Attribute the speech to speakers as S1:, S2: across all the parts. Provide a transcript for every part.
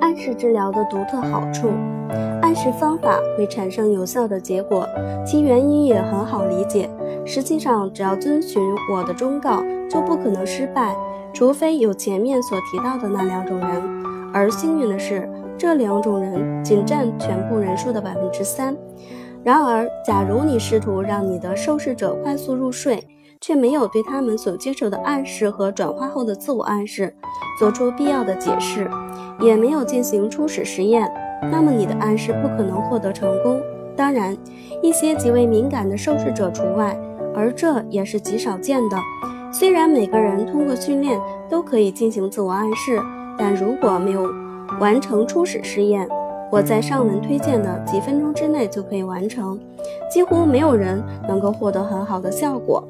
S1: 暗示治疗的独特好处，暗示方法会产生有效的结果，其原因也很好理解。实际上，只要遵循我的忠告，就不可能失败，除非有前面所提到的那两种人。而幸运的是，这两种人仅占全部人数的百分之三。然而，假如你试图让你的受试者快速入睡，却没有对他们所接受的暗示和转化后的自我暗示做出必要的解释，也没有进行初始实验，那么你的暗示不可能获得成功。当然，一些极为敏感的受试者除外。而这也是极少见的。虽然每个人通过训练都可以进行自我暗示，但如果没有完成初始试验，我在上文推荐的几分钟之内就可以完成，几乎没有人能够获得很好的效果。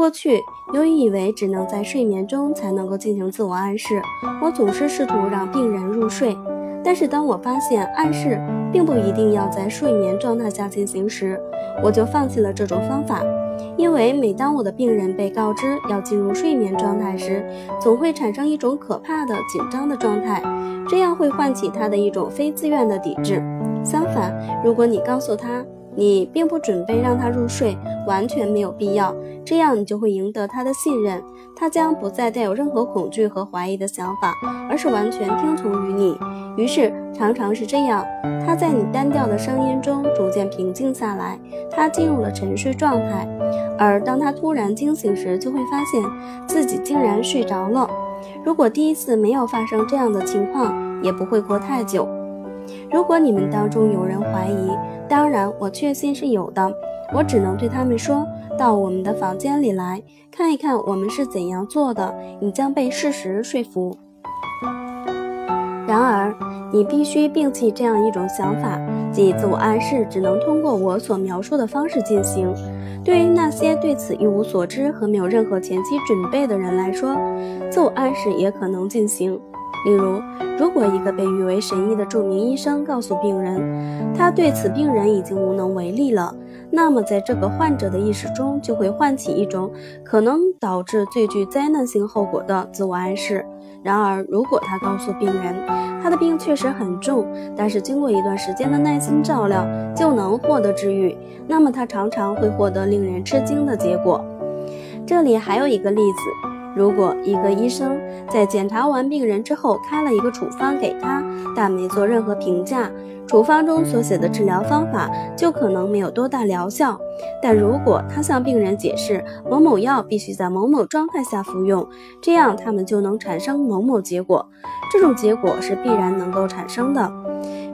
S1: 过去，由于以为只能在睡眠中才能够进行自我暗示，我总是试图让病人入睡。但是当我发现暗示并不一定要在睡眠状态下进行时，我就放弃了这种方法。因为每当我的病人被告知要进入睡眠状态时，总会产生一种可怕的紧张的状态，这样会唤起他的一种非自愿的抵制。相反，如果你告诉他你并不准备让他入睡，完全没有必要，这样你就会赢得他的信任，他将不再带有任何恐惧和怀疑的想法，而是完全听从于你。于是，常常是这样，他在你单调的声音中逐渐平静下来，他进入了沉睡状态。而当他突然惊醒时，就会发现自己竟然睡着了。如果第一次没有发生这样的情况，也不会过太久。如果你们当中有人怀疑，当然我确信是有的，我只能对他们说到我们的房间里来看一看我们是怎样做的，你将被事实说服。然而，你必须摒弃这样一种想法，即自我暗示只能通过我所描述的方式进行。对于那些对此一无所知和没有任何前期准备的人来说，自我暗示也可能进行。例如，如果一个被誉为神医的著名医生告诉病人，他对此病人已经无能为力了，那么在这个患者的意识中就会唤起一种可能导致最具灾难性后果的自我暗示。然而，如果他告诉病人他的病确实很重，但是经过一段时间的耐心照料就能获得治愈，那么他常常会获得令人吃惊的结果。这里还有一个例子：如果一个医生在检查完病人之后开了一个处方给他，但没做任何评价。处方中所写的治疗方法就可能没有多大疗效，但如果他向病人解释某某药必须在某某状态下服用，这样他们就能产生某某结果。这种结果是必然能够产生的。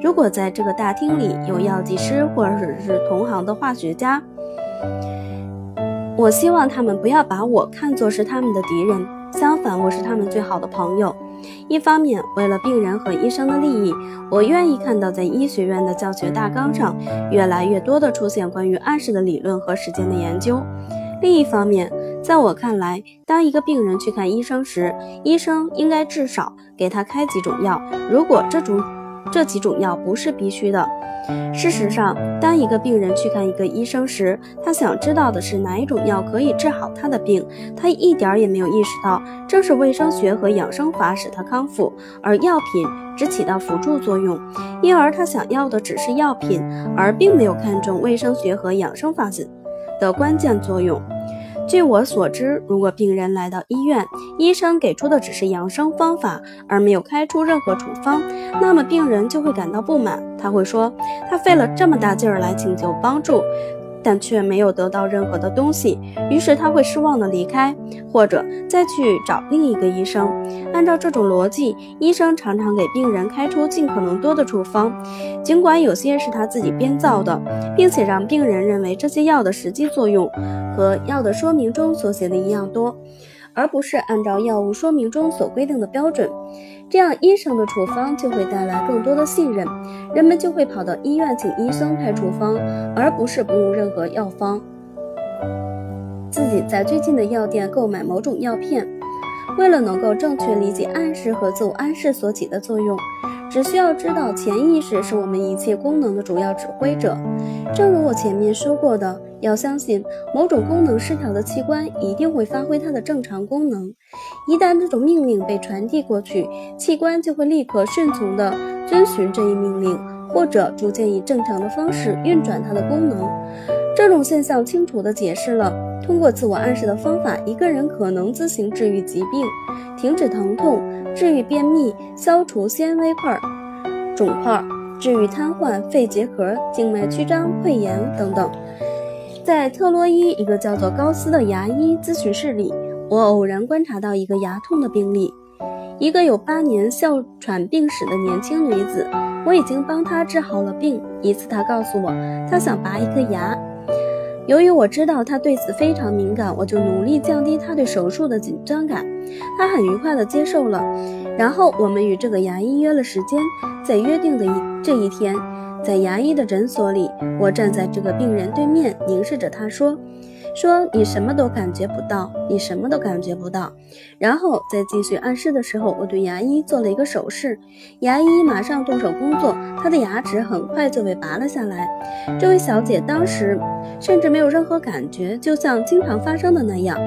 S1: 如果在这个大厅里有药剂师或者是同行的化学家，我希望他们不要把我看作是他们的敌人，相反，我是他们最好的朋友。一方面，为了病人和医生的利益，我愿意看到在医学院的教学大纲上越来越多的出现关于暗示的理论和实践的研究；另一方面，在我看来，当一个病人去看医生时，医生应该至少给他开几种药，如果这种这几种药不是必须的。事实上，当一个病人去看一个医生时，他想知道的是哪一种药可以治好他的病。他一点也没有意识到，正是卫生学和养生法使他康复，而药品只起到辅助作用。因而，他想要的只是药品，而并没有看重卫生学和养生法的关键作用。据我所知，如果病人来到医院，医生给出的只是养生方法，而没有开出任何处方，那么病人就会感到不满。他会说，他费了这么大劲儿来请求帮助。但却没有得到任何的东西，于是他会失望的离开，或者再去找另一个医生。按照这种逻辑，医生常常给病人开出尽可能多的处方，尽管有些是他自己编造的，并且让病人认为这些药的实际作用和药的说明中所写的一样多。而不是按照药物说明中所规定的标准，这样医生的处方就会带来更多的信任，人们就会跑到医院请医生开处方，而不是不用任何药方，自己在最近的药店购买某种药片。为了能够正确理解暗示和自我暗示所起的作用，只需要知道潜意识是我们一切功能的主要指挥者。正如我前面说过的。要相信某种功能失调的器官一定会发挥它的正常功能。一旦这种命令被传递过去，器官就会立刻顺从地遵循这一命令，或者逐渐以正常的方式运转它的功能。这种现象清楚地解释了通过自我暗示的方法，一个人可能自行治愈疾病、停止疼痛、治愈便秘、消除纤维块肿块、治愈瘫痪、肺结核、静脉曲张、溃疡等等。在特洛伊一个叫做高斯的牙医咨询室里，我偶然观察到一个牙痛的病例，一个有八年哮喘病史的年轻女子。我已经帮她治好了病。一次，她告诉我，她想拔一颗牙。由于我知道她对此非常敏感，我就努力降低她对手术的紧张感。她很愉快地接受了。然后，我们与这个牙医约了时间，在约定的一这一天。在牙医的诊所里，我站在这个病人对面，凝视着他说：“说你什么都感觉不到，你什么都感觉不到。”然后在继续暗示的时候，我对牙医做了一个手势，牙医马上动手工作，他的牙齿很快就被拔了下来。这位小姐当时甚至没有任何感觉，就像经常发生的那样。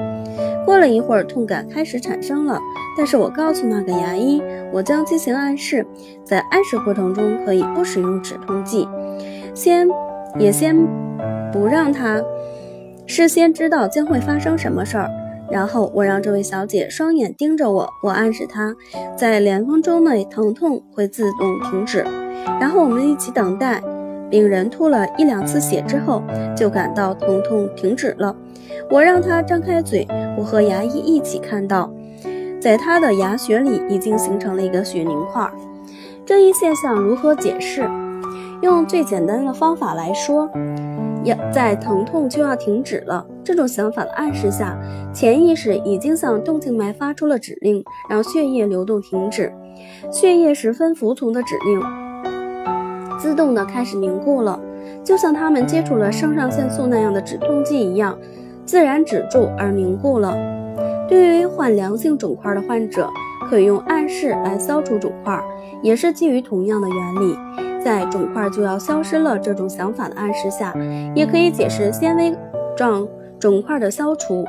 S1: 过了一会儿，痛感开始产生了。但是我告诉那个牙医，我将进行暗示，在暗示过程中可以不使用止痛剂，先也先不让他事先知道将会发生什么事儿。然后我让这位小姐双眼盯着我，我暗示她在两分钟内疼痛会自动停止。然后我们一起等待，病人吐了一两次血之后，就感到疼痛停止了。我让他张开嘴，我和牙医一起看到，在他的牙血里已经形成了一个血凝块。这一现象如何解释？用最简单的方法来说，要在疼痛就要停止了这种想法的暗示下，潜意识已经向动静脉发出了指令，让血液流动停止。血液十分服从的指令，自动的开始凝固了，就像他们接触了肾上腺素那样的止痛剂一样。自然止住而凝固了。对于患良性肿块的患者，可以用暗示来消除肿块，也是基于同样的原理。在肿块就要消失了这种想法的暗示下，也可以解释纤维状肿块的消除。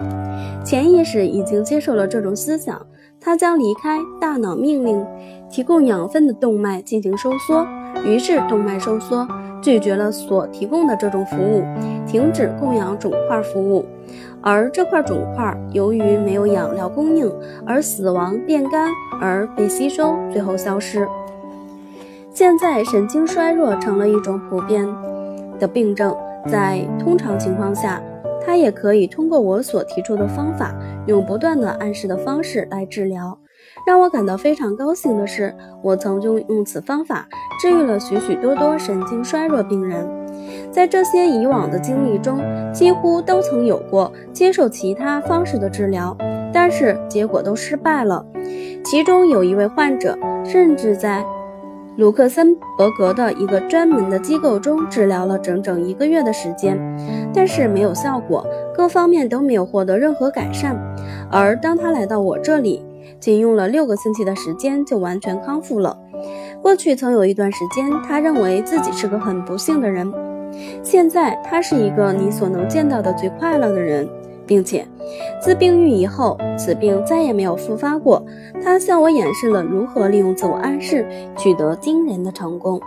S1: 潜意识已经接受了这种思想，它将离开大脑命令提供养分的动脉进行收缩，于是动脉收缩。拒绝了所提供的这种服务，停止供养肿块服务，而这块肿块由于没有养料供应而死亡变干而被吸收，最后消失。现在神经衰弱成了一种普遍的病症，在通常情况下，它也可以通过我所提出的方法，用不断的暗示的方式来治疗。让我感到非常高兴的是，我曾经用此方法治愈了许许多多神经衰弱病人。在这些以往的经历中，几乎都曾有过接受其他方式的治疗，但是结果都失败了。其中有一位患者，甚至在卢克森伯格的一个专门的机构中治疗了整整一个月的时间，但是没有效果，各方面都没有获得任何改善。而当他来到我这里，仅用了六个星期的时间就完全康复了。过去曾有一段时间，他认为自己是个很不幸的人。现在他是一个你所能见到的最快乐的人，并且自病愈以后，此病再也没有复发过。他向我演示了如何利用自我暗示取得惊人的成功。